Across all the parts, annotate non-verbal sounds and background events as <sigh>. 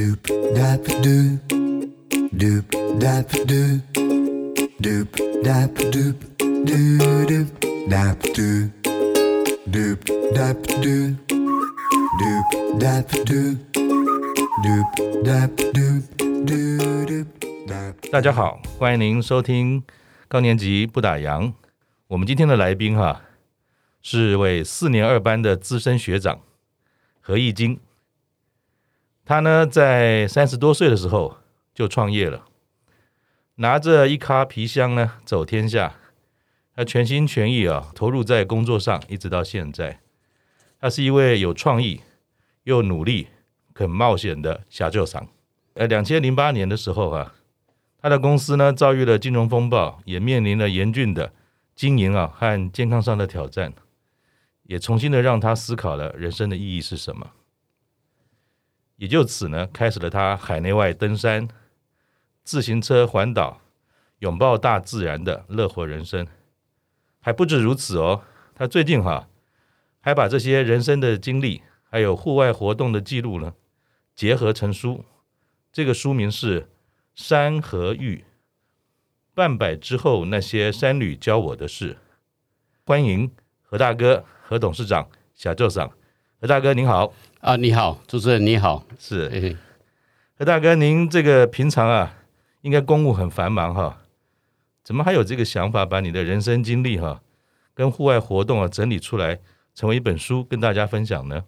Doop dap doop, doop dap doop, doop dap doop, doo doop dap doop, doop dap doop, doop dap doop, doop dap doop, doo doop dap. 大家好，欢迎您收听高年级不打烊。我们今天的来宾哈是位四年二班的资深学长何义金。他呢在三十多岁的时候就创业了，拿着一卡皮箱呢走天下。他全心全意啊投入在工作上，一直到现在。他是一位有创意又努力、肯冒险的社长さん。呃，两千零八年的时候啊。他的公司呢遭遇了金融风暴，也面临了严峻的经营啊和健康上的挑战，也重新的让他思考了人生的意义是什么。也就此呢，开始了他海内外登山、自行车环岛、拥抱大自然的乐活人生。还不止如此哦，他最近哈还把这些人生的经历，还有户外活动的记录呢，结合成书。这个书名是。山和玉，半百之后那些山旅教我的事。欢迎何大哥、何董事长、社长。何大哥您好啊，你好，主持人你好，是。何大哥，您这个平常啊，应该公务很繁忙哈，怎么还有这个想法，把你的人生经历哈，跟户外活动啊整理出来，成为一本书跟大家分享呢？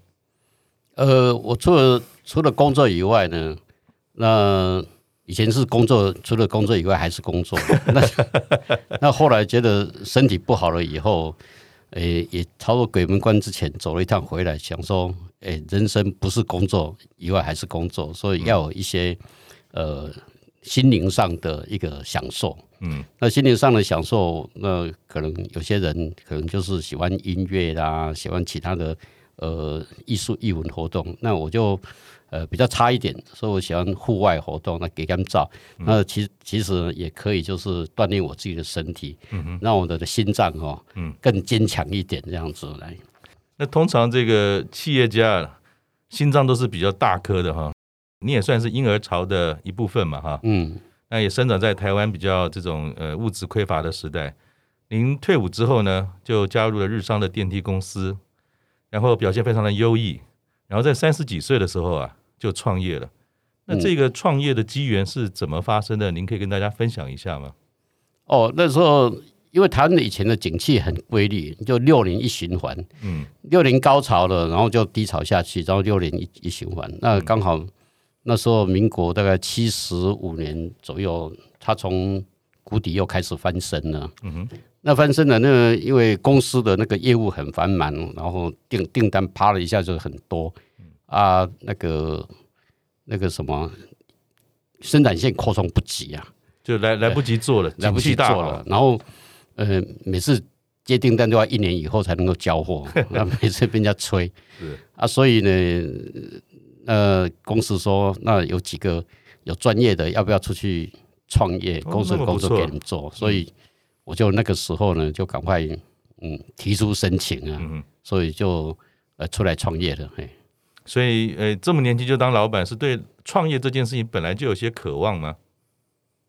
呃，我除了除了工作以外呢，那。以前是工作，除了工作以外还是工作。那 <laughs> 那后来觉得身体不好了以后，诶、欸，也超过鬼门关之前走了一趟回来，想说，诶、欸，人生不是工作以外还是工作，所以要有一些呃心灵上的一个享受。嗯，那心灵上的享受，那可能有些人可能就是喜欢音乐啦，喜欢其他的呃艺术艺文活动。那我就。呃，比较差一点，所以我喜欢户外活动，那给他们照。那其实其实也可以，就是锻炼我自己的身体，嗯、让我的心脏哦，嗯，更坚强一点，这样子来。那通常这个企业家心脏都是比较大颗的哈，你也算是婴儿潮的一部分嘛哈，嗯，那也生长在台湾比较这种呃物质匮乏的时代。您退伍之后呢，就加入了日商的电梯公司，然后表现非常的优异，然后在三十几岁的时候啊。就创业了，那这个创业的机缘是怎么发生的？您可以跟大家分享一下吗？哦，那时候因为台湾以前的景气很规律，就六年一循环，嗯，六年高潮了，然后就低潮下去，然后六年一一循环。那刚好那时候民国大概七十五年左右，它从谷底又开始翻身了。嗯哼，那翻身了，那个因为公司的那个业务很繁忙，然后订订单啪了一下就很多。啊，那个那个什么生产线扩充不及啊，就来来不及做了，来不及做了。然后呃，每次接订单都要一年以后才能够交货，<laughs> 那每次被人家催。是啊，所以呢，呃，公司说那有几个有专业的，要不要出去创业？公司的工作给你做，所以我就那个时候呢，就赶快嗯提出申请啊，所以就呃出来创业了，嘿。所以，呃，这么年轻就当老板，是对创业这件事情本来就有些渴望吗？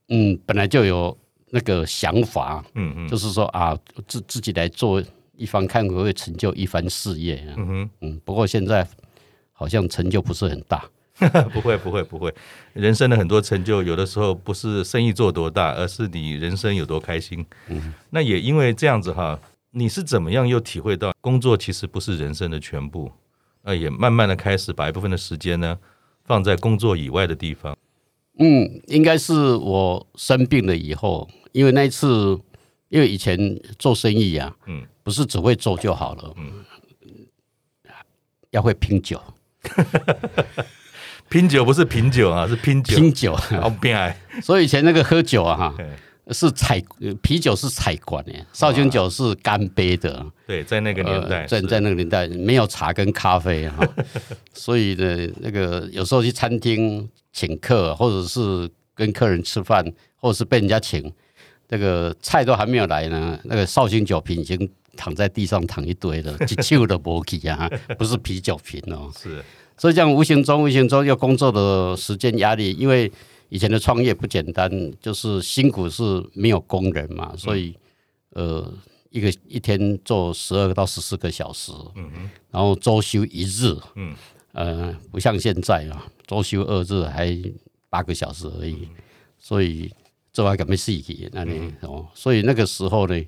嗯，本来就有那个想法，嗯嗯，就是说啊，自自己来做一番，看会不会成就一番事业。嗯哼，嗯，不过现在好像成就不是很大。<laughs> 不会，不会，不会。人生的很多成就，有的时候不是生意做多大，而是你人生有多开心。嗯，那也因为这样子哈，你是怎么样又体会到工作其实不是人生的全部？那，也慢慢的开始把一部分的时间呢放在工作以外的地方。嗯，应该是我生病了以后，因为那一次，因为以前做生意啊，嗯，不是只会做就好了，嗯，要会拼酒，<laughs> 拼酒不是品酒啊，是拼酒，拼酒，好变哎。所以以前那个喝酒啊，哈。是采啤酒是采管的，绍兴酒是干杯的。对，在那个年代，呃、在在那个年代没有茶跟咖啡哈，<laughs> 所以呢，那个有时候去餐厅请客，或者是跟客人吃饭，或者是被人家请，那个菜都还没有来呢，那个绍兴酒瓶已经躺在地上躺一堆了，几旧的玻璃啊，不是啤酒瓶哦。是，所以这样无形中无形中要工作的时间压力，因为以前的创业不简单，就是辛苦是没有工人嘛，所以呃一个一天做十二个到十四个小时，嗯哼，然后周休一日，嗯，呃不像现在啊，周休二日还八个小时而已，所以这还可没事情那里哦，所以那个时候呢。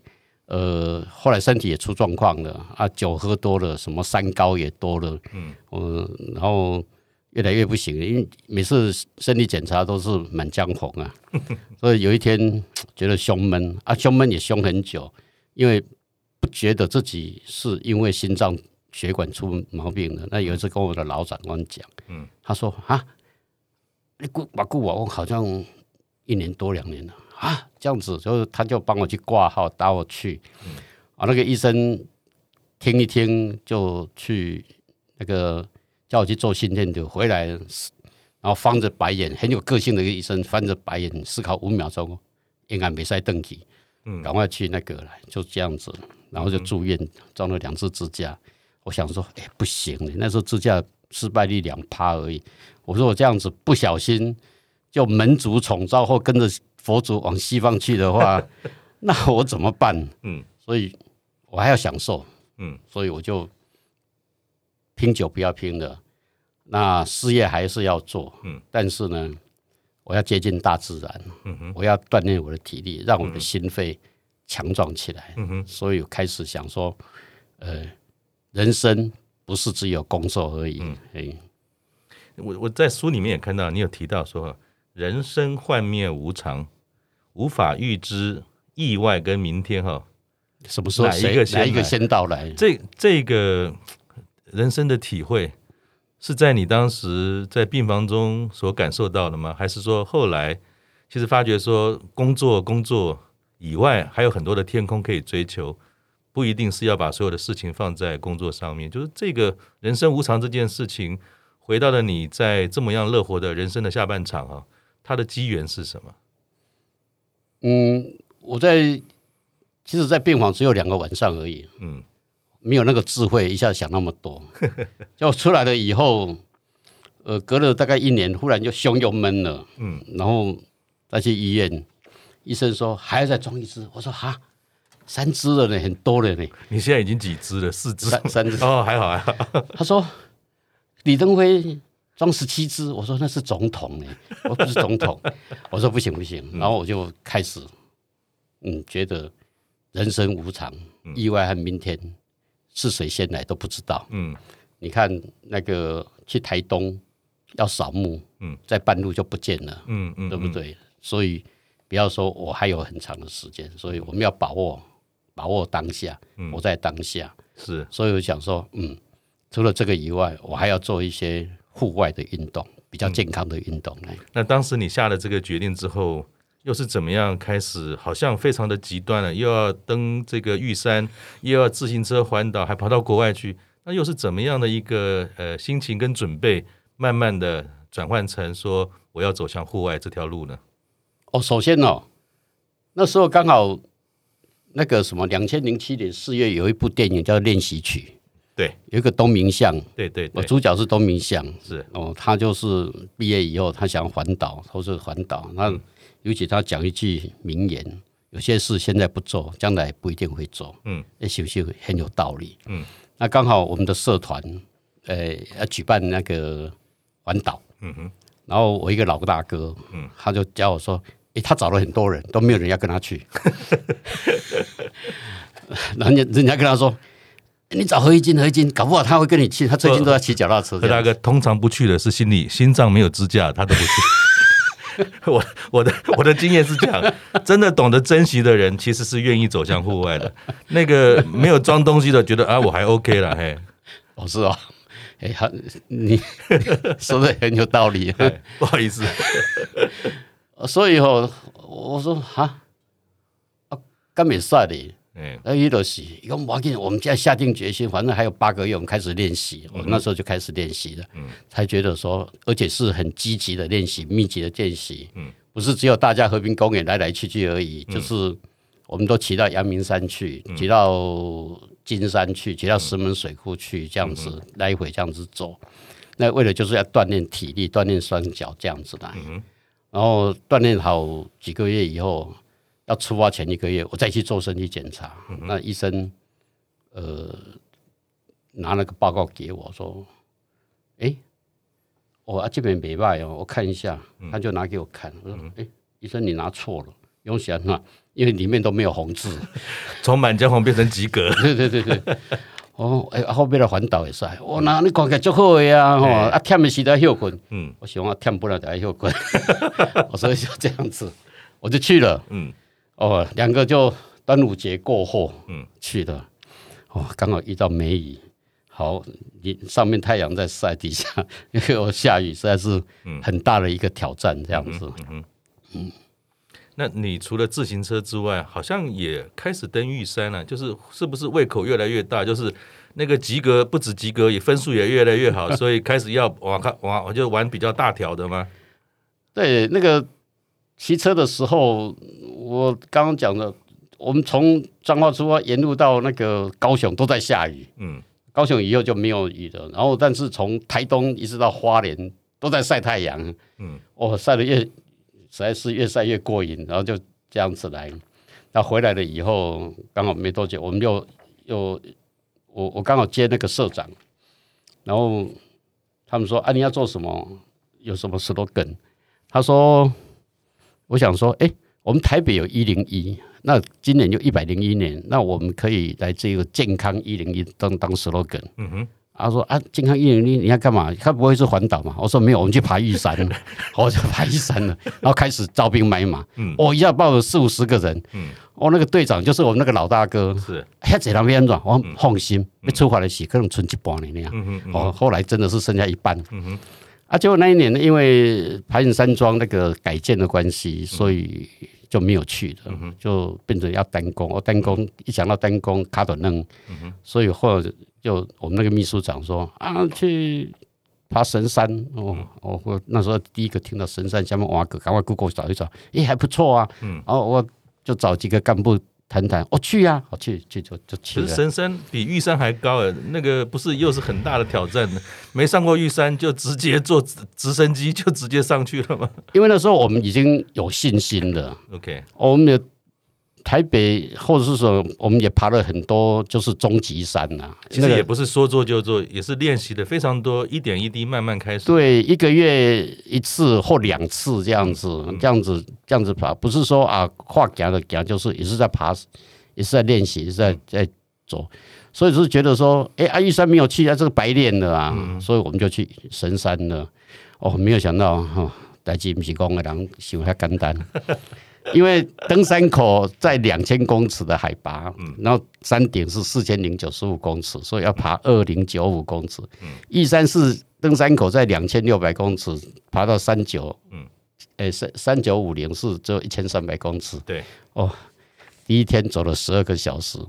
呃，后来身体也出状况了啊，酒喝多了，什么三高也多了，嗯，呃，然后越来越不行了，因为每次身体检查都是满江红啊，<laughs> 所以有一天觉得胸闷啊，胸闷也胸很久，因为不觉得自己是因为心脏血管出毛病了。那有一次跟我的老长官讲，嗯，他说啊，你顾把顾我，我好像一年多两年了。啊，这样子，就是他就帮我去挂号，打我去，嗯、啊，那个医生听一听，就去那个叫我去做心电图，回来，然后翻着白眼，很有个性的一个医生，翻着白眼思考五秒钟，应该没塞登记，嗯，赶快去那个了，就这样子，然后就住院，装了两次支架。我想说，哎，不行，那时候支架失败率两趴而已。我说我这样子不小心就门族宠召或跟着。佛祖往西方去的话，<laughs> 那我怎么办？嗯，所以我还要享受，嗯，所以我就拼酒不要拼了，那事业还是要做，嗯，但是呢，我要接近大自然，嗯，我要锻炼我的体力，让我的心肺强壮起来，嗯。哼，所以我开始想说，呃，人生不是只有工作而已，嗯，哎，我我在书里面也看到你有提到说，人生幻灭无常。无法预知意外跟明天哈，什么时候哪一个哪一个先到来？这这个人生的体会是在你当时在病房中所感受到的吗？还是说后来其实发觉说工作工作以外还有很多的天空可以追求，不一定是要把所有的事情放在工作上面。就是这个人生无常这件事情，回到了你在这么样乐活的人生的下半场啊，它的机缘是什么？嗯，我在其实，在病房只有两个晚上而已。嗯，没有那个智慧一下想那么多。<laughs> 就出来了以后，呃，隔了大概一年，忽然就胸又闷了。嗯，然后再去医院，医生说还要再装一支。我说哈，三支了呢，很多了呢。你现在已经几支了？四支？三三支？哦，还好还好。他说李登辉。装十七支，我说那是总统呢，<laughs> 我不是总统。我说不行不行，然后我就开始，嗯，觉得人生无常，意外和明天是谁先来都不知道。嗯，你看那个去台东要扫墓，嗯，在半路就不见了，嗯嗯，对不对？所以不要说我还有很长的时间，所以我们要把握把握当下，活在当下是。所以我想说，嗯，除了这个以外，我还要做一些。户外的运动比较健康的运动。嗯，那当时你下了这个决定之后，又是怎么样开始？好像非常的极端了，又要登这个玉山，又要自行车环岛，还跑到国外去。那又是怎么样的一个呃心情跟准备？慢慢的转换成说我要走向户外这条路呢？哦，首先哦，那时候刚好那个什么，两千零七年四月有一部电影叫《练习曲》。对，有一个东明相，对对，我主角是东明相，是。哦，他就是毕业以后，他想环岛，或是环岛。那尤其他讲一句名言：有些事现在不做，将来不一定会做。嗯，那是不是很有道理？嗯，那刚好我们的社团，呃，要举办那个环岛，嗯哼，然后我一个老大哥，嗯，他就教我说，诶，他找了很多人，都没有人要跟他去，<laughs> <laughs> 人家人家跟他说。你找何一金，何一金搞不好他会跟你去。他最近都在骑脚踏车。何大哥通常不去的是心里心脏没有支架，他都不去。<laughs> 我我的我的经验是这样，真的懂得珍惜的人，其实是愿意走向户外的。<laughs> 那个没有装东西的，觉得啊我还 OK 了，嘿，哦是哦，哎好，你 <laughs> 说的很有道理，不好意思。所以哦，我说哈，啊，干没事的。哎，那伊就是，伊讲我紧，我们现在下定决心，反正还有八个月，我们开始练习。我那时候就开始练习了，嗯，才觉得说，而且是很积极的练习，密集的练习，嗯，不是只有大家和平公园来来去去而已，就是我们都骑到阳明山去，骑到金山去，骑到石门水库去，这样子来回这样子走。那为了就是要锻炼体力，锻炼双脚这样子的。嗯然后锻炼好几个月以后，要出发前一个月，我再去做身体检查。嗯、那医生呃拿那个报告给我说：“哎，我、哦啊、这边没卖哦，我看一下。”他就拿给我看，我说：“哎，医生你拿错了，用写那，因为里面都没有红字，<laughs> 从满江红变成及格。<laughs> ”对对对对。哦，哎，后面的环岛也是，我那你看起来足好呀，吼，啊，忝的时在休困，嗯，我喜欢忝不了在休困，<laughs> 我所以就这样子，我就去了，嗯，哦，两个就端午节过后，嗯，去的，哦，刚好遇到梅雨，好，你上面太阳在晒，底下 <laughs> 因为下雨，实在是很大的一个挑战，这样子，嗯嗯。那你除了自行车之外，好像也开始登玉山了，就是是不是胃口越来越大？就是那个及格不止及格，也分数也越来越好，<laughs> 所以开始要往看往，我就玩比较大条的吗？对，那个骑车的时候，我刚刚讲的，我们从彰化出发，沿路到那个高雄都在下雨，嗯，高雄以后就没有雨了。然后，但是从台东一直到花莲都在晒太阳，嗯，我晒的越。实在是越晒越过瘾，然后就这样子来。那回来了以后，刚好没多久，我们又又我我刚好接那个社长，然后他们说啊，你要做什么？有什么 slogan？他说，我想说，哎，我们台北有一零一，那今年就一百零一年，那我们可以来这个健康一零一当当 slogan。嗯哼。他说啊，健康一零一，你要干嘛？他不会是环岛嘛？我说没有，我们去爬玉山，<laughs> 我就爬玉山了。然后开始招兵买马，嗯，我一下报了四五十个人，嗯，我那个队长就是我们那个老大哥，是，还这两边转，我放心，没出发的时可能存一半年那样，嗯嗯，哦，后来真的是剩下一半，嗯哼，啊，结果那一年呢，因为排云山庄那个改建的关系，所以就没有去的，就变成要单工，我单工一想到单工卡短嫩，所以后来。就我们那个秘书长说啊，去爬神山。哦，我我那时候第一个听到神山下面挖个，赶快 Google 找一找，诶，还不错啊，嗯，然后我就找几个干部谈谈，我去呀，我去去就就去了。神山比玉山还高诶，那个不是又是很大的挑战呢？<laughs> 没上过玉山就直接坐直升机就直接上去了吗？因为那时候我们已经有信心了。OK，我们的。台北或者是说，我们也爬了很多，就是终极山呐。其实也不是说做就做，也是练习的非常多，一点一滴慢慢开始。对，一个月一次或两次这样子，这样子这样子爬，不是说啊跨夹的夹，就是也是在爬，也是在练习，也是在在走。所以是觉得说，哎，阿玉山没有去，啊，这个白练了啊，所以我们就去神山了。哦，没有想到哈，代志不是讲的人想遐简单。因为登山口在两千公尺的海拔，嗯然后山顶是四千零九十五公尺，所以要爬二零九五公尺。嗯玉山是登山口在两千六百公尺，爬到三九，嗯诶，三三九五零是只有一千三百公尺。对，哦，第一天走了十二个小时，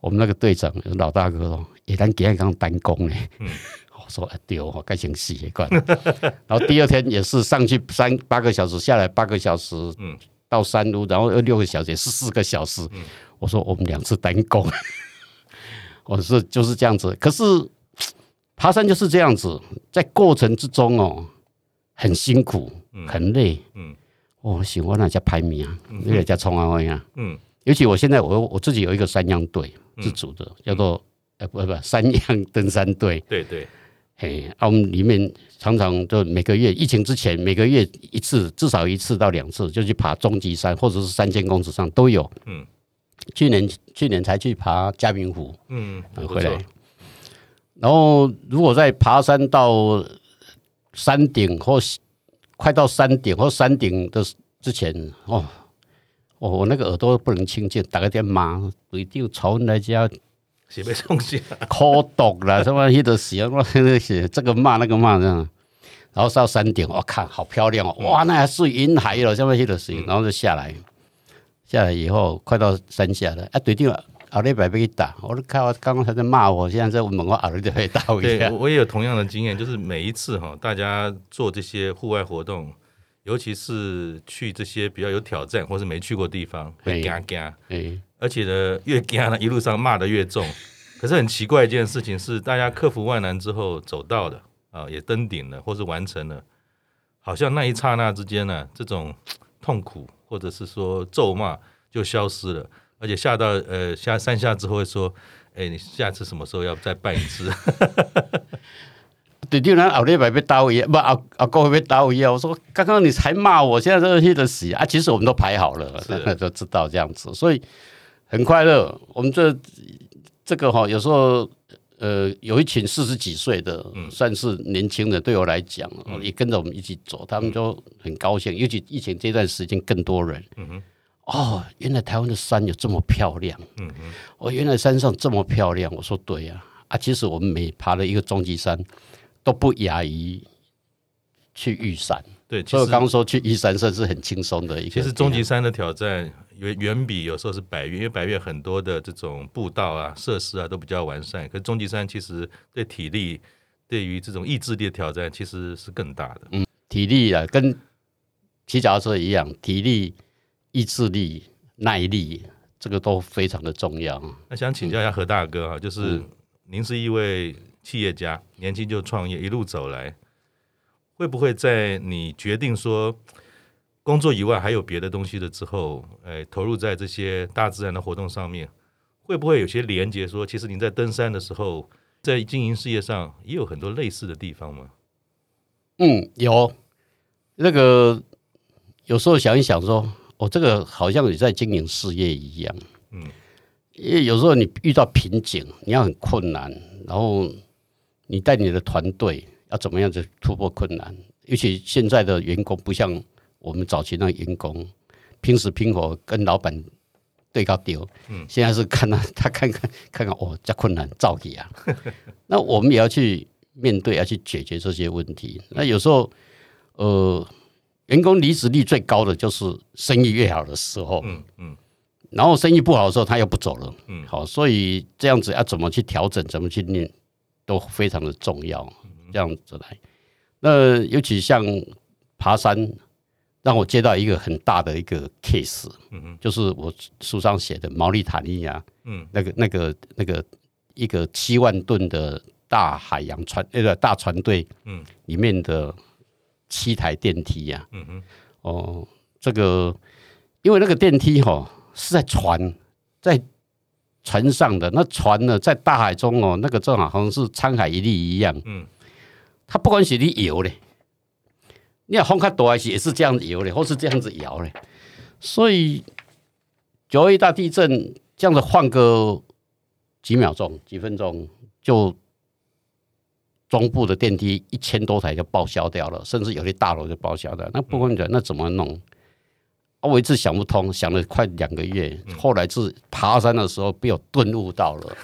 我们那个队长老大哥说：“也咱今天刚单攻呢。” <laughs> 我说：“哎，对哦，该请死也怪。”然后第二天也是上去三八个小时，下来八个小时。嗯。到山路，然后又六个小时，是四个小时。我说我们两次单攻，<laughs> 我是就是这样子。可是 <tsk> 爬山就是这样子，在过程之中哦，很辛苦，很累。嗯，我喜欢那家排名啊，那个叫冲啊威啊。嗯，尤其我现在我我自己有一个山羊队，自主的，叫做呃不不山羊登山队。对对。嘿，啊，我们里面常常就每个月疫情之前，每个月一次，至少一次到两次，就去爬终级山或者是三千公尺上都有。嗯，去年去年才去爬嘉明湖，嗯，回来。然后如果在爬山到山顶或快到山顶或山顶的之前，哦，我我那个耳朵不能清净，打个电骂，一定吵来家。写没东西，苦毒了，什么一直写，我那写这个骂那个骂这样，然后到山顶，我看好漂亮哦，哇，那还是云海了，什么一直写，然后就下来，下来以后快到山下了，啊，对定了，后礼拜被打，我都看我刚刚他在骂我，现在在问我后礼就被打我一下。对，我也有同样的经验，就是每一次哈，大家做这些户外活动，尤其是去这些比较有挑战或是没去过地方，会惊惊，哎。而且呢，越惊呢，一路上骂的越重。<laughs> 可是很奇怪一件事情是，大家克服万难之后走到的，啊，也登顶了，或是完成了，好像那一刹那之间呢，这种 <tsk> 痛苦或者是说咒骂就消失了，而且下到呃下山下之后会说，哎，你下次什么时候要再办一次？<laughs> 对，就那后礼拜被打一不阿阿哥会被打一样。我说刚刚你才骂我，现在热气的死啊！其实我们都排好了，大家都知道这样子，所以很快乐。我们这这个哈，有时候呃，有一群四十几岁的，嗯、算是年轻的，对我来讲，嗯、也跟着我们一起走，他们就很高兴。尤其疫情这段时间，更多人。嗯哼哦，原来台湾的山有这么漂亮。嗯哼哦，原来山上这么漂亮。我说对呀，啊，其实我们每爬了一个终极山。都不亚于去玉山，对，所以我刚刚说去玉山算是很轻松的一个。其实终极山的挑战远远比有时候是百越，因为百越很多的这种步道啊、设施啊都比较完善，可是终极山其实对体力、对于这种意志力的挑战其实是更大的。嗯，体力啊，跟骑脚踏车一样，体力、意志力、耐力，这个都非常的重要。那想请教一下何大哥啊，就是您是一位。企业家年轻就创业，一路走来，会不会在你决定说工作以外还有别的东西的之后，哎，投入在这些大自然的活动上面，会不会有些连接？说其实你在登山的时候，在经营事业上也有很多类似的地方吗？嗯，有。那个有时候想一想说，说我这个好像你在经营事业一样。嗯，因为有时候你遇到瓶颈，你要很困难，然后。你带你的团队要怎么样子突破困难？尤其现在的员工不像我们早期那个员工，拼死拼活跟老板对高丢。嗯，现在是看到 <laughs> 他看看看看哦，这困难造起啊。<laughs> 那我们也要去面对，要去解决这些问题。那有时候，呃，员工离职率最高的就是生意越好的时候。嗯嗯。然后生意不好的时候，他又不走了。嗯。好，所以这样子要怎么去调整？怎么去练？都非常的重要，这样子来。那尤其像爬山，让我接到一个很大的一个 case，就是我书上写的毛里塔尼亚，那个那个那个一个七万吨的大海洋船那个大船队，里面的七台电梯呀，哦，这个因为那个电梯哈是在船在。船上的那船呢，在大海中哦，那个正好好像是沧海一粟一样。嗯，它不管是你游嘞，你要风开多还是也是这样子游嘞，或是这样子摇的。所以九二一大地震这样子换个几秒钟、几分钟，就中部的电梯一千多台就报销掉了，甚至有些大楼就报销掉。那不管讲，那怎么弄？啊我一直想不通，想了快两个月，后来是爬山的时候被我顿悟到了。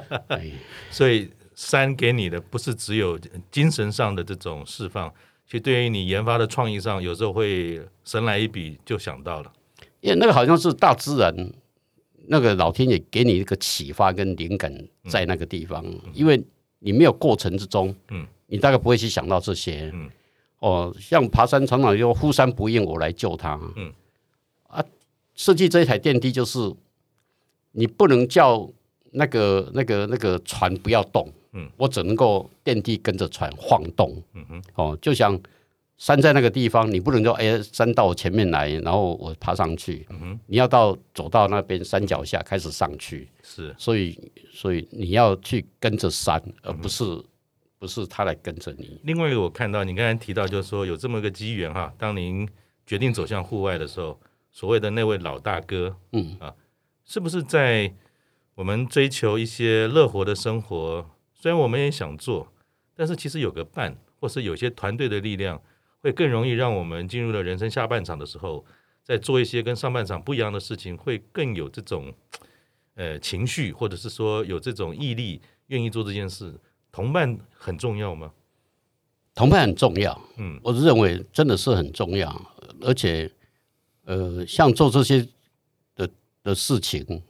<laughs> 所以山给你的不是只有精神上的这种释放，其实对于你研发的创意上，有时候会神来一笔就想到了。因为那个好像是大自然，那个老天爷给你一个启发跟灵感在那个地方，因为你没有过程之中，嗯你大概不会去想到这些。嗯哦，像爬山常常就呼山不应，我来救他。嗯，啊设计这一台电梯，就是你不能叫那个、那个、那个船不要动，嗯，我只能够电梯跟着船晃动，嗯哼，哦，就像山在那个地方，你不能说哎，山到我前面来，然后我爬上去，嗯哼，你要到走到那边山脚下开始上去，是，所以所以你要去跟着山，而不是不是他来跟着你。另外一个我看到你刚才提到，就是说有这么个机缘哈，当您决定走向户外的时候。所谓的那位老大哥，嗯。啊，是不是在我们追求一些乐活的生活？虽然我们也想做，但是其实有个伴，或是有些团队的力量，会更容易让我们进入了人生下半场的时候，在做一些跟上半场不一样的事情，会更有这种呃情绪，或者是说有这种毅力，愿意做这件事。同伴很重要吗？同伴很重要，嗯，我认为真的是很重要，而且。呃，像做这些的的事情，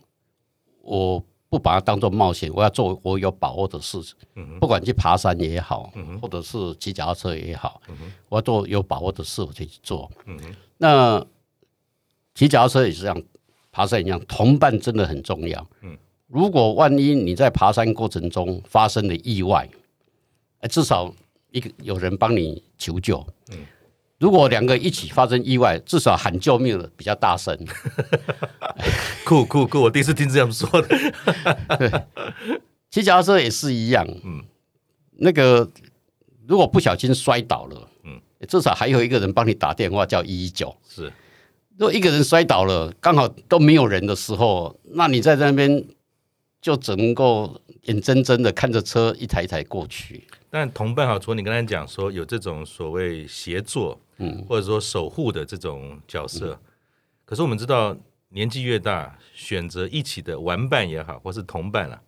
我不把它当做冒险，我要做我有把握的事情。嗯，不管去爬山也好，嗯，或者是骑脚踏车也好，嗯，我要做有把握的事，我就去做。那骑脚踏车也是这样，爬山一样，同伴真的很重要。嗯，如果万一你在爬山过程中发生了意外，至少一个有人帮你求救。嗯，如果两个一起发生意外，至少喊救命的比较大声。<laughs> 酷酷酷！我第一次听这样说的。<laughs> 对，骑脚踏车也是一样。嗯，那个如果不小心摔倒了，嗯，至少还有一个人帮你打电话叫一一九。是，如果一个人摔倒了，刚好都没有人的时候，那你在那边就只能够眼睁睁的看着车一台一台过去。但同伴好，除了你刚才讲说有这种所谓协作，嗯，或者说守护的这种角色，嗯、可是我们知道。年纪越大，选择一起的玩伴也好，或是同伴啊，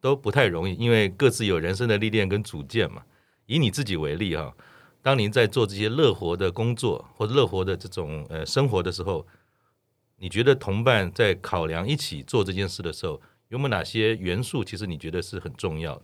都不太容易，因为各自有人生的历练跟主见嘛。以你自己为例哈，当您在做这些乐活的工作或者乐活的这种呃生活的时候，你觉得同伴在考量一起做这件事的时候，有没有哪些元素？其实你觉得是很重要的？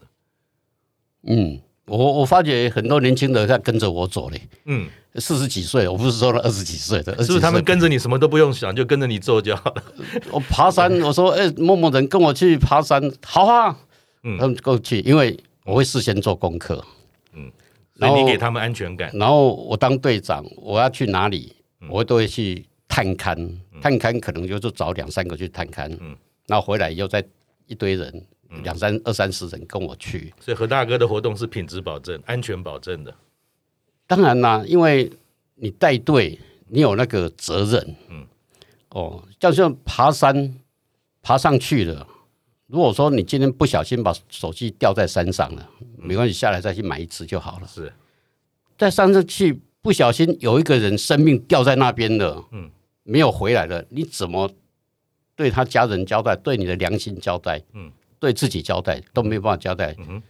嗯。我我发觉很多年轻人在跟着我走嘞，嗯，四十几岁，我不是说了二十几岁的，是不是他们跟着你什么都不用想，就跟着你做就好了？我爬山，我说哎，某某人跟我去爬山，好啊，嗯，他们过去，因为我会事先做功课，嗯，所以你给他们安全感。然后我当队长，我要去哪里，我都会去探勘，探勘可能就是找两三个去探勘，嗯，然后回来以后再一堆人。两三二三十人跟我去，所以何大哥的活动是品质保证、安全保证的。当然啦，因为你带队，你有那个责任。嗯，哦，就像爬山，爬上去了。如果说你今天不小心把手机掉在山上了，没关系，下来再去买一支就好了。是，在山上去不小心有一个人生命掉在那边了，嗯，没有回来了，你怎么对他家人交代？对你的良心交代？嗯。对自己交代都没有办法交代，嗯、哼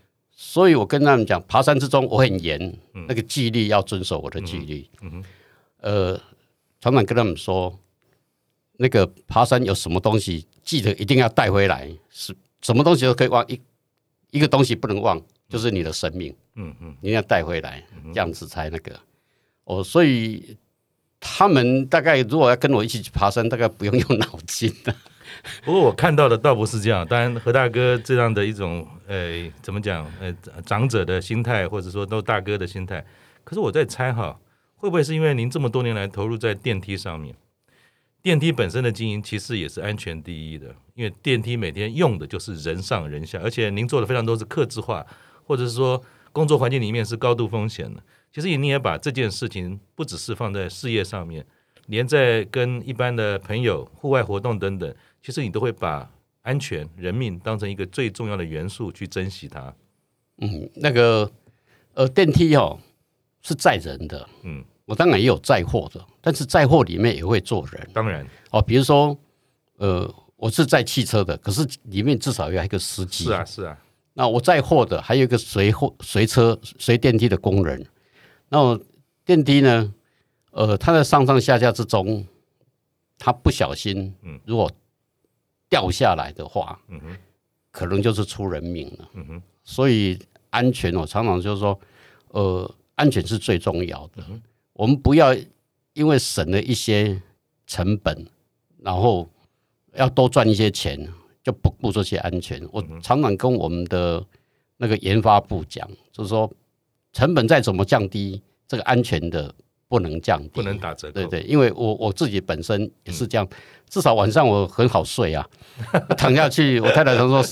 所以我跟他们讲，爬山之中我很严，嗯、那个纪律要遵守我的纪律。嗯嗯、呃，常常跟他们说，那个爬山有什么东西，记得一定要带回来，是什么东西都可以忘，一一个东西不能忘，就是你的生命。嗯嗯，你要带回来，这样子才那个。哦，所以他们大概如果要跟我一起去爬山，大概不用用脑筋的。<laughs> 不过我看到的倒不是这样，当然何大哥这样的一种，呃，怎么讲，呃，长者的心态，或者说都大哥的心态。可是我在猜哈，会不会是因为您这么多年来投入在电梯上面，电梯本身的经营其实也是安全第一的，因为电梯每天用的就是人上人下，而且您做的非常多是客制化，或者是说工作环境里面是高度风险的。其实你也把这件事情不只是放在事业上面，连在跟一般的朋友、户外活动等等。其实你都会把安全、人命当成一个最重要的元素去珍惜它。嗯，那个呃，电梯哦是载人的，嗯，我当然也有载货的，但是载货里面也会坐人。当然哦，比如说呃，我是载汽车的，可是里面至少有一个司机。是啊，是啊。那我载货的还有一个随货、随车、随电梯的工人。那我电梯呢？呃，它在上上下下之中，它不小心，嗯，如果掉下来的话，嗯哼，可能就是出人命了。嗯哼，所以安全我常常就是说，呃，安全是最重要的。嗯，我们不要因为省了一些成本，然后要多赚一些钱，就不顾这些安全。我常常跟我们的那个研发部讲，就是说，成本再怎么降低，这个安全的。不能降低，不能打折扣。对对，因为我我自己本身也是这样，嗯、至少晚上我很好睡啊。<laughs> 躺下去，我太太常说：“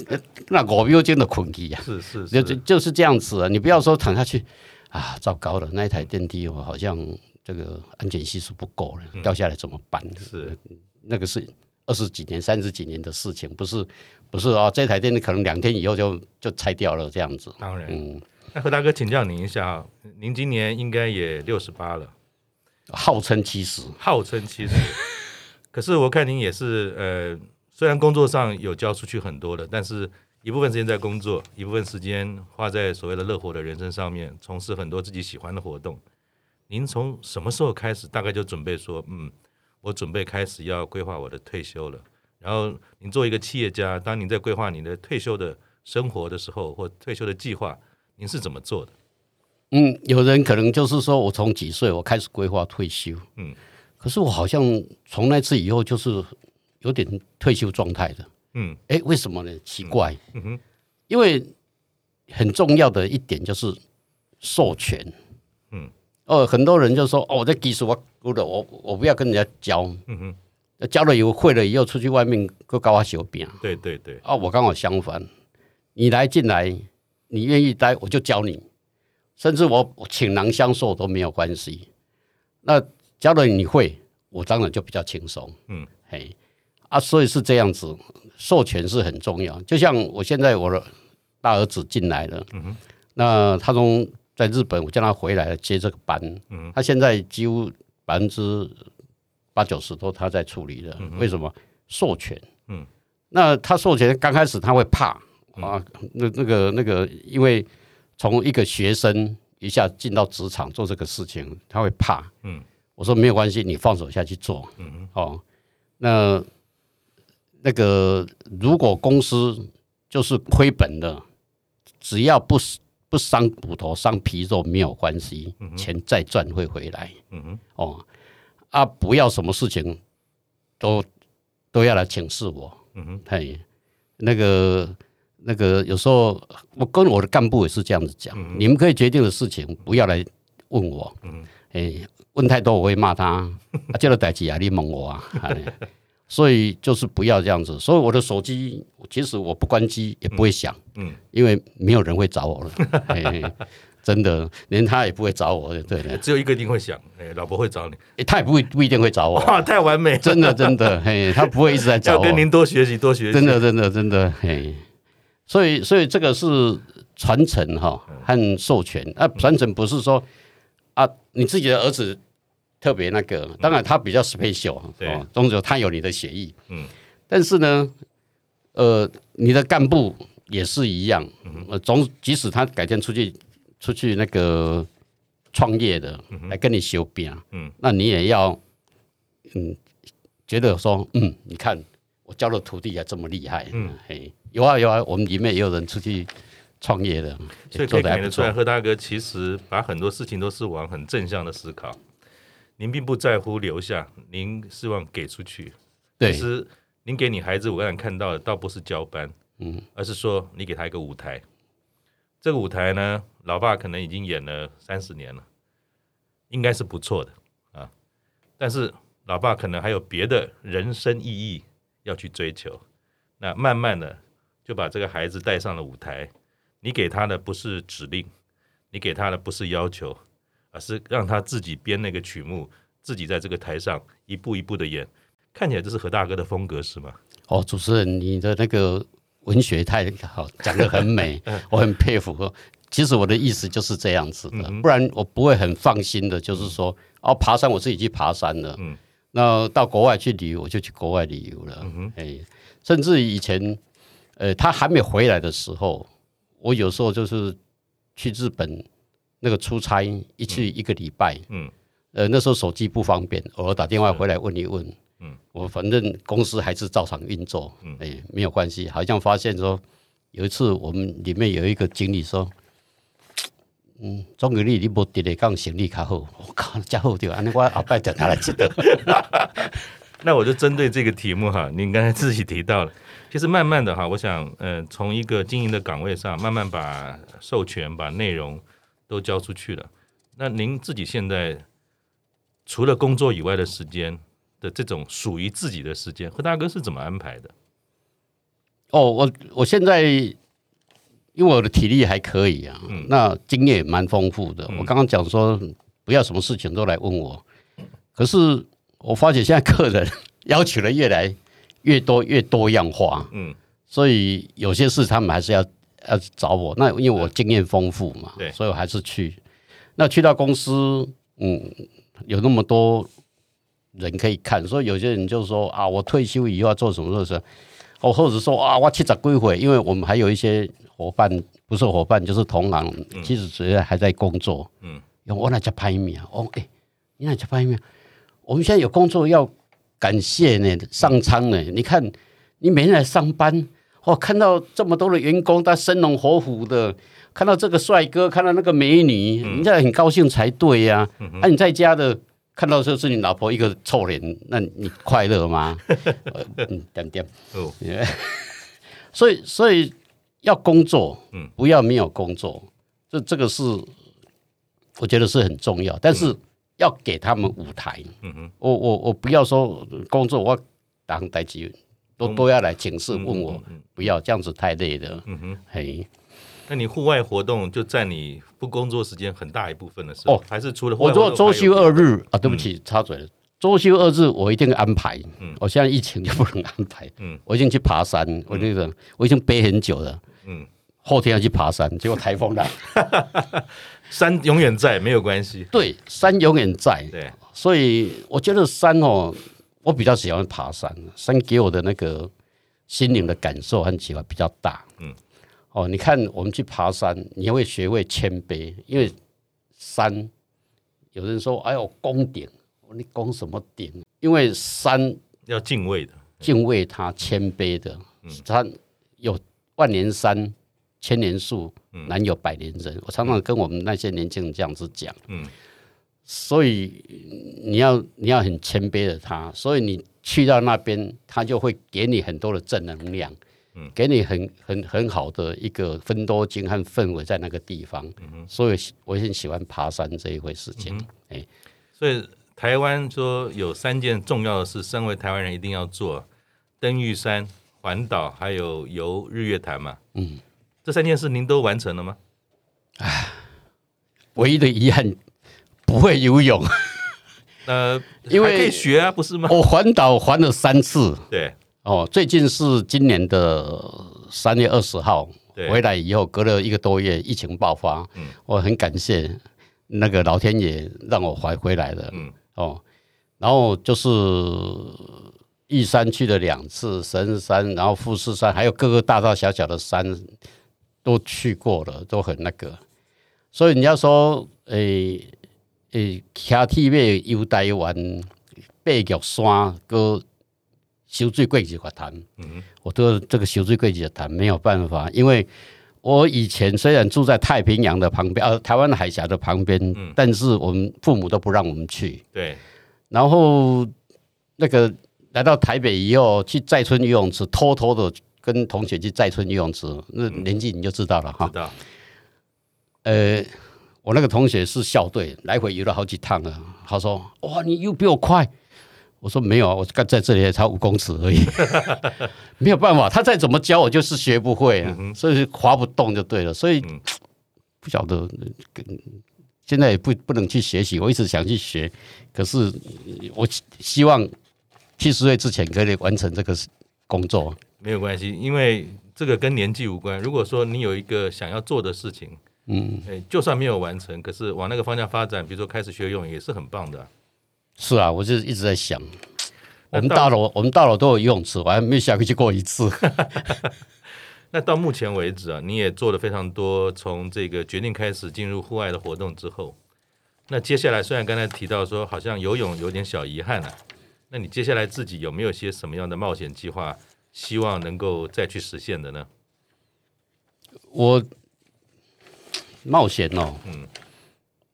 那我没有真的困意啊。”是是，是，就就是这样子啊。你不要说躺下去啊，糟糕了，那一台电梯我好像这个安全系数不够了，掉下来怎么办？是那个是二十几年、三十几年的事情，不是不是啊。这台电梯可能两天以后就就拆掉了，这样子。当然，嗯。那何大哥，请教您一下啊，您今年应该也六十八了。号称七十，号称七十，<laughs> 可是我看您也是呃，虽然工作上有交出去很多的，但是一部分时间在工作，一部分时间花在所谓的乐活的人生上面，从事很多自己喜欢的活动。您从什么时候开始，大概就准备说，嗯，我准备开始要规划我的退休了。然后您作为一个企业家，当您在规划你的退休的生活的时候，或退休的计划，您是怎么做的？嗯，有人可能就是说我从几岁我开始规划退休，嗯，可是我好像从那次以后就是有点退休状态的，嗯，哎，为什么呢？奇怪，嗯。哼，因为很重要的一点就是授权。嗯，哦，很多人就说哦，我这技术我我我我不要跟人家教。嗯哼，教了以后会了以后出去外面各搞我小饼。对对对。啊，我刚好相反，你来进来，你愿意待我就教你，甚至我倾囊相授都没有关系。那教了你会，我当然就比较轻松。嗯，嘿，啊，所以是这样子，授权是很重要。就像我现在我的大儿子进来了，嗯哼，那他从。在日本，我叫他回来接这个班。嗯，他现在几乎百分之八九十都他在处理了。为什么？授权。嗯，那他授权刚开始他会怕啊，那那个那个，因为从一个学生一下进到职场做这个事情，他会怕。嗯，我说没有关系，你放手下去做。嗯哦，那那个如果公司就是亏本的，只要不是。不伤骨头伤皮肉没有关系，钱再赚会回来。嗯哼，哦，啊，不要什么事情都都要来请示我。嗯哼，嘿，那个那个，有时候我跟我的干部也是这样子讲，嗯、你们可以决定的事情不要来问我。嗯。问太多我会骂他。<laughs> 啊，叫他代志啊，你蒙我啊。所以就是不要这样子，所以我的手机其实我不关机也不会响，嗯，因为没有人会找我了，<laughs> 真的，连他也不会找我，对。的，只有一个一定会响，哎，老婆会找你，他也不会不一定会找我，哇，<laughs> 太完美，真的真的，嘿，他不会一直在找我，要跟您多学习多学习，真的真的真的，嘿，所以所以这个是传承哈和授权，啊，传承不是说啊你自己的儿子。特别那个，当然他比较 special，对，总之他有你的血液，嗯，但是呢，呃，你的干部也是一样，呃，总即使他改天出去出去那个创业的，来跟你修边，嗯，那你也要，嗯，觉得说，嗯，你看我教的徒弟还这么厉害，嗯，嘿，有啊有啊，我们里面也有人出去创业的，所以可以看得出来，贺大哥其实把很多事情都是往很正向的思考。您并不在乎留下，您希望给出去。对，其实您给你孩子，我刚才看到的倒不是交班，嗯，而是说你给他一个舞台。这个舞台呢，老爸可能已经演了三十年了，应该是不错的啊。但是老爸可能还有别的人生意义要去追求。那慢慢的就把这个孩子带上了舞台。你给他的不是指令，你给他的不是要求。而是让他自己编那个曲目，自己在这个台上一步一步的演，看起来这是何大哥的风格是吗？哦，主持人，你的那个文学太好，讲得很美，<laughs> 我很佩服。其实我的意思就是这样子的，嗯、不然我不会很放心的，就是说，哦，爬山我自己去爬山了，嗯，那到国外去旅游我就去国外旅游了，哎，甚至以前，呃，他还没回来的时候，我有时候就是去日本。那个出差一去一个礼拜，嗯，呃，那时候手机不方便，偶尔打电话回来问一问，嗯，我反正公司还是照常运作，嗯，哎，没有关系。好像发现说，有一次我们里面有一个经理说，嗯，总经理你不得来讲行李卡好，<laughs> 我靠，加好掉，那我后摆等他来记得。<laughs> 那我就针对这个题目哈，您刚才自己提到了，其实慢慢的哈，我想，呃，从一个经营的岗位上，慢慢把授权、把内容。都交出去了，那您自己现在除了工作以外的时间的这种属于自己的时间，何大哥是怎么安排的？哦，我我现在因为我的体力还可以啊，嗯、那经验也蛮丰富的。嗯、我刚刚讲说不要什么事情都来问我，可是我发觉现在客人 <laughs> 要求的越来越多，越多样化，嗯，所以有些事他们还是要。要找我，那因为我经验丰富嘛，对，所以我还是去。那去到公司，嗯，有那么多人可以看，所以有些人就说啊，我退休以后要做什么做什么，哦，或者说啊，我去找归回，因为我们还有一些伙伴，不是伙伴就是同行，其实主要还在工作，嗯，我那叫拍面，哦，哎、欸，你那叫拍面，我们现在有工作要感谢呢，上苍呢，你看你每天来上班。哦看到这么多的员工，他生龙活虎的，看到这个帅哥，看到那个美女，嗯、你应该很高兴才对呀、啊。那、嗯啊、你在家的看到就是你老婆一个臭脸，那你快乐吗？<laughs> 嗯，点点哦。<laughs> 所以，所以要工作，嗯，不要没有工作。这这个是我觉得是很重要，但是要给他们舞台。嗯哼，我我我不要说工作，我当代机都都要来请示问我，不要这样子太累了。嗯哼，嘿，那你户外活动就占你不工作时间很大一部分的时候，哦，还是除了我做周休二日啊？对不起，插嘴了。周休二日我一定安排。嗯，我现在疫情就不能安排。嗯，我已经去爬山，我那个我已经背很久了。嗯，后天要去爬山，结果台风来。<laughs> 山永远在，没有关系。对，山永远在。对，所以我觉得山哦，我比较喜欢爬山。山给我的那个心灵的感受和启发比较大。嗯，哦，你看我们去爬山，你会学会谦卑，因为山有人说：“哎呦，攻顶，你攻什么顶？”因为山要敬畏的，敬畏它，谦卑的。山有万年山。千年树，难有百年人。嗯、我常常跟我们那些年轻人这样子讲。嗯，所以你要你要很谦卑的他，所以你去到那边，他就会给你很多的正能量，嗯，给你很很很好的一个分多精和氛围在那个地方。嗯，所以我很喜欢爬山这一回事情。哎、嗯，欸、所以台湾说有三件重要的事，身为台湾人一定要做：登玉山、环岛，还有游日月潭嘛。嗯。这三件事您都完成了吗？唉，唯一的遗憾不会游泳。呃，<laughs> 因为可以学啊，不是吗？我环岛环了三次。对，哦，最近是今年的三月二十号回来以后，隔了一个多月，疫情爆发。嗯，我很感谢那个老天爷让我还回来了。嗯，哦，然后就是。玉山去了两次，神山，然后富士山，还有各个大大小小的山。都去过了，都很那个，所以你要说，诶、欸、诶，骑铁马游台湾，爬玉山，搁修水过日月潭，嗯，我都这个修水过日月潭没有办法，因为我以前虽然住在太平洋的旁边，呃，台湾海峡的旁边，嗯、但是我们父母都不让我们去，对，然后那个来到台北以后，去寨村游泳池，偷偷的。跟同学去寨村游泳池，那年纪你就知道了哈。知道。呃，我那个同学是校队，来回游了好几趟了。他说：“哇，你又比我快。”我说：“没有啊，我刚在这里才五公尺而已，<laughs> 没有办法。他再怎么教我，就是学不会啊，所以划不动就对了。所以不晓得，现在也不不能去学习。我一直想去学，可是我希望七十岁之前可以完成这个工作。”没有关系，因为这个跟年纪无关。如果说你有一个想要做的事情，嗯，就算没有完成，可是往那个方向发展，比如说开始学游泳，也是很棒的啊。是啊，我就一直在想，我们大楼，我们大楼都有游泳池，我还没下去过一次。<laughs> 那到目前为止啊，你也做了非常多，从这个决定开始进入户外的活动之后，那接下来虽然刚才提到说好像游泳有点小遗憾啊，那你接下来自己有没有些什么样的冒险计划？希望能够再去实现的呢？我冒险哦，嗯，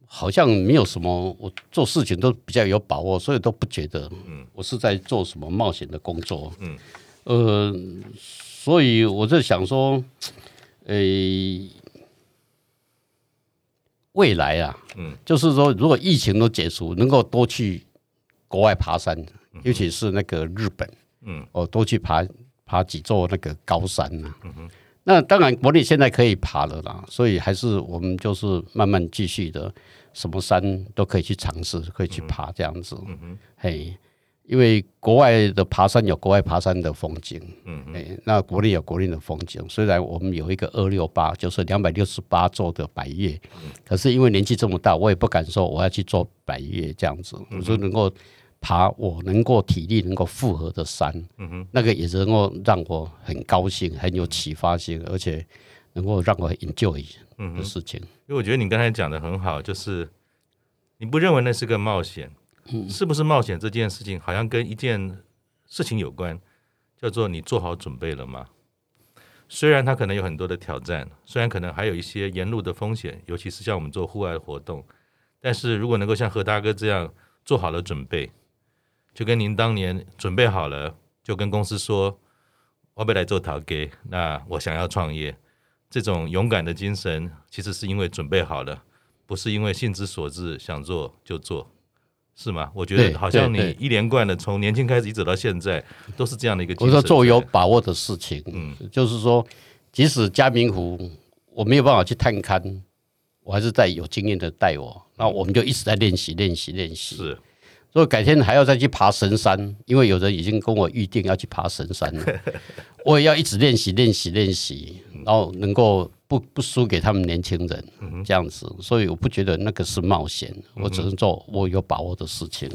好像没有什么。我做事情都比较有把握，所以都不觉得，嗯，我是在做什么冒险的工作，嗯，呃，所以我在想说，诶，未来啊，嗯，就是说，如果疫情都结束，能够多去国外爬山，尤其是那个日本，嗯，哦多去爬。爬几座那个高山呢、啊？嗯、那当然国内现在可以爬了啦，所以还是我们就是慢慢继续的，什么山都可以去尝试，可以去爬这样子。嘿，因为国外的爬山有国外爬山的风景，嗯哼，那国内有国内的风景。虽然我们有一个二六八，就是两百六十八座的百岳，嗯、可是因为年纪这么大，我也不敢说我要去做百岳这样子。我说能够。爬我能够体力能够负荷的山，嗯哼，那个也是能够让我很高兴、很有启发性，而且能够让我 enjoy 的事情。因为我觉得你刚才讲的很好，就是你不认为那是个冒险，嗯，是不是冒险这件事情好像跟一件事情有关，叫做你做好准备了吗？虽然它可能有很多的挑战，虽然可能还有一些沿路的风险，尤其是像我们做户外活动，但是如果能够像何大哥这样做好了准备。就跟您当年准备好了，就跟公司说，我要来做陶给，那我想要创业，这种勇敢的精神，其实是因为准备好了，不是因为性之所至想做就做，是吗？我觉得好像你一连贯的从年轻开始一直走到现在，都是这样的一个。我说做有把握的事情，嗯，就是说，即使嘉明湖我没有办法去探勘，我还是在有经验的带我，那我们就一直在练习练习练习。是。所以改天还要再去爬神山，因为有人已经跟我预定要去爬神山了，<laughs> 我也要一直练习练习练习，然后能够不不输给他们年轻人这样子。所以我不觉得那个是冒险，我只能做我有把握的事情。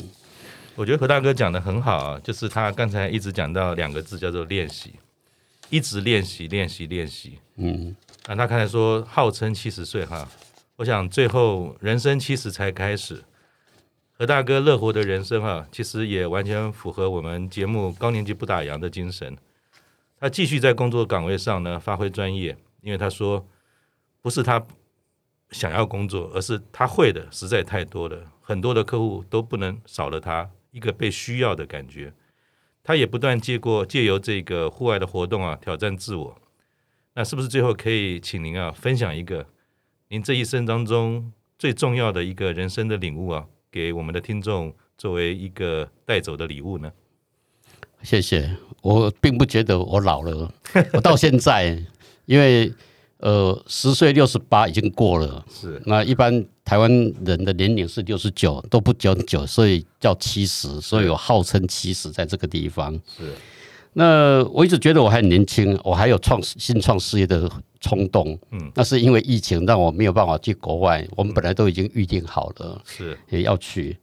我觉得何大哥讲的很好啊，就是他刚才一直讲到两个字叫做练习，一直练习练习练习。嗯，那他刚才说号称七十岁哈，我想最后人生七十才开始。何大哥乐活的人生啊，其实也完全符合我们节目高年级不打烊的精神。他继续在工作岗位上呢发挥专业，因为他说不是他想要工作，而是他会的实在太多了，很多的客户都不能少了他一个被需要的感觉。他也不断借过借由这个户外的活动啊挑战自我。那是不是最后可以请您啊分享一个您这一生当中最重要的一个人生的领悟啊？给我们的听众作为一个带走的礼物呢？谢谢。我并不觉得我老了，<laughs> 我到现在，因为呃十岁六十八已经过了，是那一般台湾人的年龄是六十九都不讲九，所以叫七十，所以我号称七十在这个地方是。那我一直觉得我还很年轻，我还有创新创事业的冲动。嗯，那是因为疫情让我没有办法去国外。我们本来都已经预定好了，是也要去，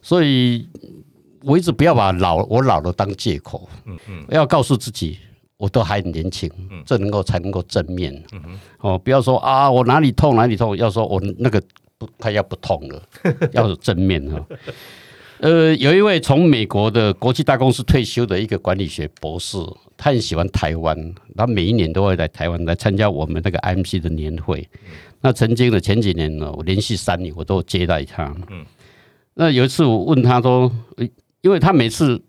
所以我一直不要把老我老了当借口。嗯嗯，要告诉自己，我都还很年轻，这能够才能够正面。嗯嗯，哦，不要说啊，我哪里痛哪里痛，要说我那个不快要不痛了，<laughs> 要有正面哈。呃，有一位从美国的国际大公司退休的一个管理学博士，他很喜欢台湾，他每一年都会来台湾来参加我们那个 IMC 的年会。那曾经的前几年呢，我连续三年我都接待他。嗯，那有一次我问他说，因为他每次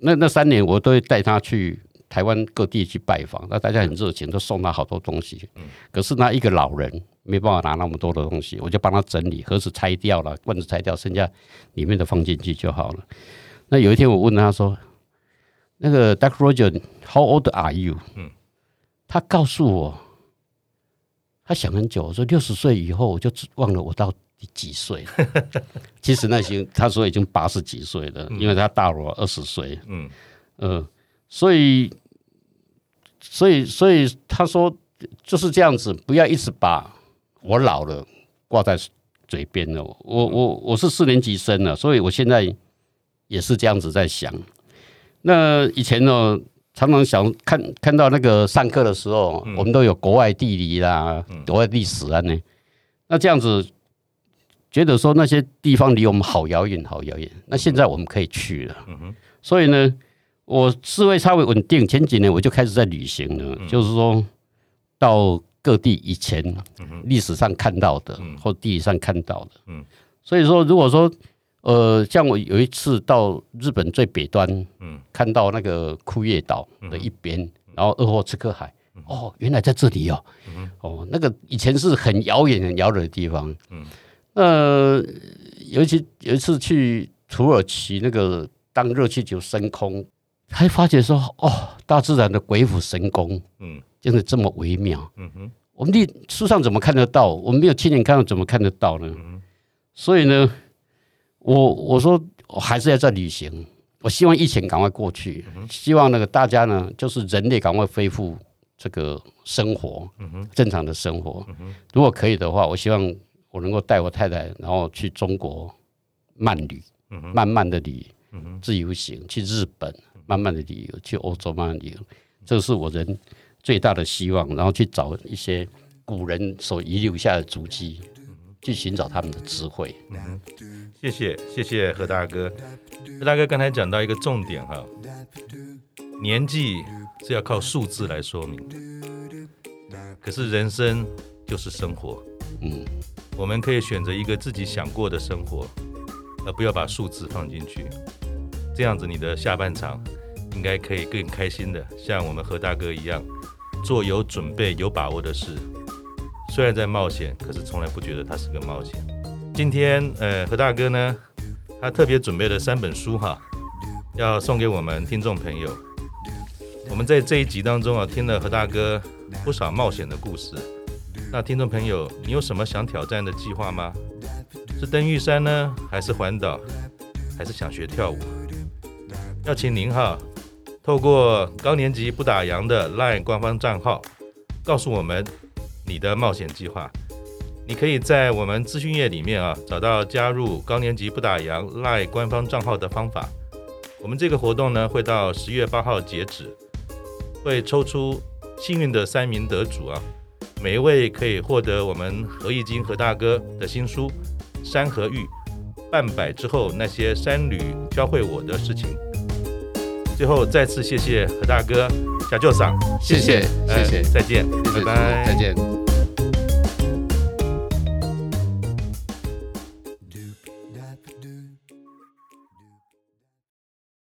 那那三年我都会带他去台湾各地去拜访，那大家很热情，都送他好多东西。嗯，可是那一个老人。没办法拿那么多的东西，我就帮他整理，盒子拆掉了，罐子拆掉，剩下里面的放进去就好了。那有一天我问他说：“那个 Dr. Roger，How old are you？” 嗯，他告诉我，他想很久，我说六十岁以后我就忘了我到底几岁。<laughs> 其实那些他说已经八十几岁了，因为他大我二十岁。嗯嗯，所以所以所以他说就是这样子，不要一直把。我老了，挂在嘴边了。我我我是四年级生了，所以我现在也是这样子在想。那以前呢，常常想看看到那个上课的时候，我们都有国外地理啦，国外历史啊呢。那这样子觉得说那些地方离我们好遥远，好遥远。那现在我们可以去了。所以呢，我思维稍微稳定，前几年我就开始在旅行了，就是说到。各地以前历史上看到的，或地理上看到的，嗯。所以说，如果说，呃，像我有一次到日本最北端，嗯。看到那个库页岛的一边，然后鄂霍次克海，哦，原来在这里哦，哦，那个以前是很遥远、很遥远的地方，嗯。呃，尤其有一次去土耳其，那个当热气球升空，还发觉说，哦，大自然的鬼斧神工，嗯。真的这么微妙？嗯哼，我们的书上怎么看得到？我们没有亲眼看到，怎么看得到呢？所以呢，我我说我还是要在旅行。我希望疫情赶快过去，希望那个大家呢，就是人类赶快恢复这个生活，正常的生活。如果可以的话，我希望我能够带我太太，然后去中国慢旅，慢慢的旅，自由行去日本，慢慢的旅游，去欧洲慢慢旅游。这是我人。最大的希望，然后去找一些古人所遗留下的足迹，去寻找他们的智慧。嗯，谢谢谢谢何大哥。何大哥刚才讲到一个重点哈，年纪是要靠数字来说明，可是人生就是生活。嗯，我们可以选择一个自己想过的生活，而不要把数字放进去。这样子你的下半场应该可以更开心的，像我们何大哥一样。做有准备、有把握的事，虽然在冒险，可是从来不觉得它是个冒险。今天，呃，何大哥呢，他特别准备了三本书哈，要送给我们听众朋友。我们在这一集当中啊，听了何大哥不少冒险的故事。那听众朋友，你有什么想挑战的计划吗？是登玉山呢，还是环岛，还是想学跳舞？要请您哈，透过高年级不打烊的 LINE 官方账号，告诉我们你的冒险计划。你可以在我们资讯页里面啊，找到加入高年级不打烊 LINE 官方账号的方法。我们这个活动呢，会到十月八号截止，会抽出幸运的三名得主啊。每一位可以获得我们何义金何大哥的新书《山河玉半百之后那些山旅教会我的事情》。最后再次谢谢何大哥，小舅嫂，谢谢谢谢，再见，拜拜，再见。